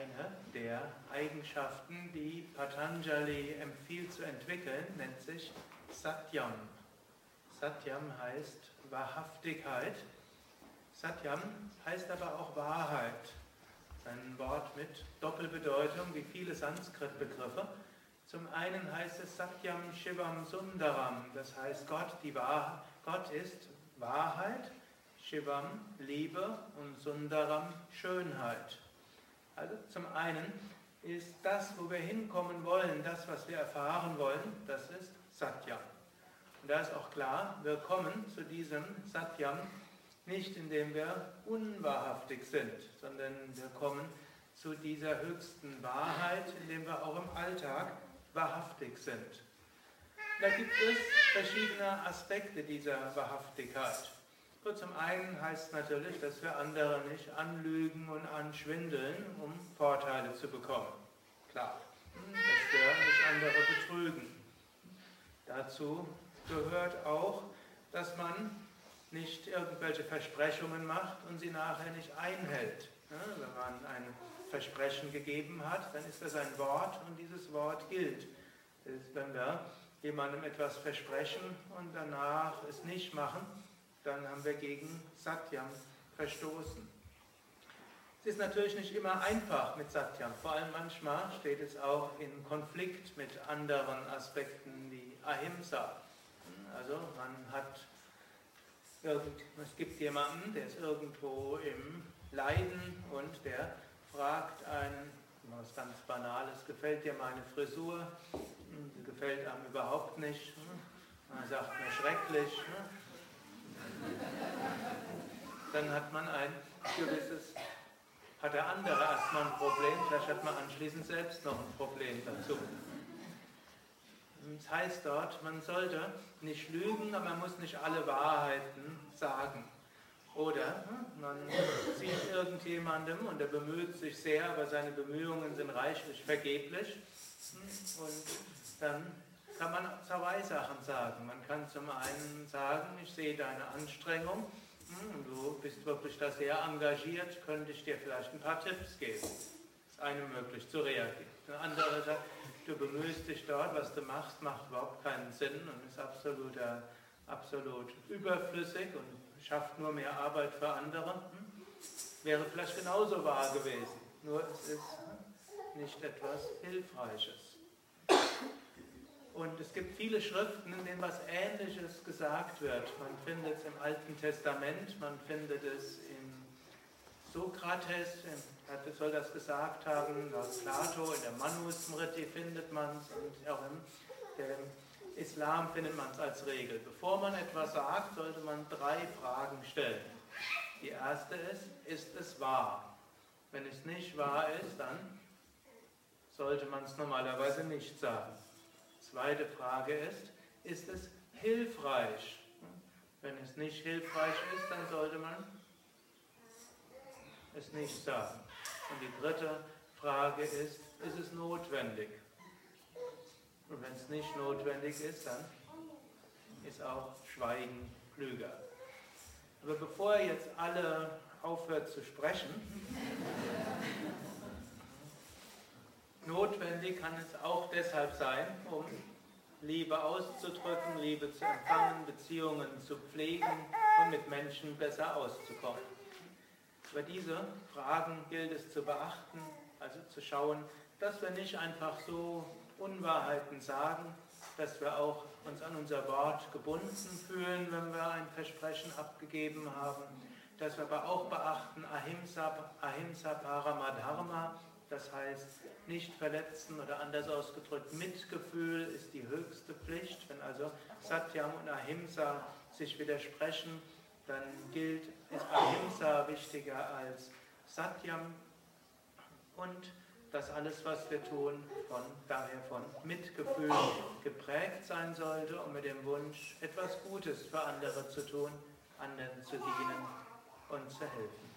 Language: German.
Eine der Eigenschaften, die Patanjali empfiehlt zu entwickeln, nennt sich Satyam. Satyam heißt Wahrhaftigkeit. Satyam heißt aber auch Wahrheit. Ein Wort mit Doppelbedeutung, wie viele Sanskrit-Begriffe. Zum einen heißt es Satyam Shivam Sundaram, das heißt Gott, die Wahrheit, Gott ist Wahrheit, Shivam Liebe und Sundaram Schönheit. Also zum einen ist das, wo wir hinkommen wollen, das, was wir erfahren wollen, das ist Satyam. Und da ist auch klar, wir kommen zu diesem Satyam nicht indem wir unwahrhaftig sind, sondern wir kommen zu dieser höchsten Wahrheit, indem wir auch im Alltag wahrhaftig sind. Da gibt es verschiedene Aspekte dieser Wahrhaftigkeit. Und zum einen heißt es natürlich, dass wir andere nicht anlügen und anschwindeln, um Vorteile zu bekommen. Klar, dass wir nicht andere betrügen. Dazu gehört auch, dass man nicht irgendwelche Versprechungen macht und sie nachher nicht einhält. wenn man ein Versprechen gegeben hat, dann ist das ein Wort und dieses Wort gilt. Wenn wir jemandem etwas versprechen und danach es nicht machen, dann haben wir gegen Satyam verstoßen. Es ist natürlich nicht immer einfach mit Satyam, vor allem manchmal steht es auch in Konflikt mit anderen Aspekten wie Ahimsa. Also man hat es gibt jemanden, der ist irgendwo im Leiden und der fragt einen, was ganz Banales, gefällt dir meine Frisur? Hm, die gefällt einem überhaupt nicht. Man sagt mir schrecklich. Dann hat man ein gewisses, hat der andere erstmal ein Problem, vielleicht hat man anschließend selbst noch ein Problem dazu. Es heißt dort, man sollte nicht lügen, aber man muss nicht alle Wahrheiten sagen. Oder hm, man sieht irgendjemandem und er bemüht sich sehr, aber seine Bemühungen sind reichlich vergeblich. Hm, und dann kann man zwei Sachen sagen. Man kann zum einen sagen, ich sehe deine Anstrengung, hm, du bist wirklich da sehr engagiert, könnte ich dir vielleicht ein paar Tipps geben. Das ist eine möglich zu reagieren. Eine andere sagt, du bemühst dich dort, was du machst, macht überhaupt keinen Sinn und ist absolut, äh, absolut überflüssig und schafft nur mehr Arbeit für andere. Hm? Wäre vielleicht genauso wahr gewesen, nur es ist nicht etwas Hilfreiches. Es gibt viele Schriften, in denen was Ähnliches gesagt wird. Man findet es im Alten Testament, man findet es in Sokrates soll das gesagt haben, laut Plato, in der Manusmriti findet man es und auch im Islam findet man es als Regel. Bevor man etwas sagt, sollte man drei Fragen stellen. Die erste ist, ist es wahr? Wenn es nicht wahr ist, dann sollte man es normalerweise nicht sagen. Zweite Frage ist, ist es hilfreich? Wenn es nicht hilfreich ist, dann sollte man es nicht sagen. Und die dritte Frage ist, ist es notwendig? Und wenn es nicht notwendig ist, dann ist auch Schweigen klüger. Aber bevor jetzt alle aufhört zu sprechen, notwendig kann es auch deshalb sein, um Liebe auszudrücken, Liebe zu empfangen, Beziehungen zu pflegen und mit Menschen besser auszukommen. Über diese Fragen gilt es zu beachten, also zu schauen, dass wir nicht einfach so Unwahrheiten sagen, dass wir auch uns an unser Wort gebunden fühlen, wenn wir ein Versprechen abgegeben haben, dass wir aber auch beachten Ahimsa, Ahimsa Paramadharma, das heißt nicht verletzen oder anders ausgedrückt, Mitgefühl ist die höchste Pflicht. Wenn also Satyam und Ahimsa sich widersprechen, dann gilt, ist Ahimsa wichtiger als Satyam und dass alles, was wir tun, von, daher von Mitgefühl geprägt sein sollte und mit dem Wunsch, etwas Gutes für andere zu tun, anderen zu dienen und zu helfen.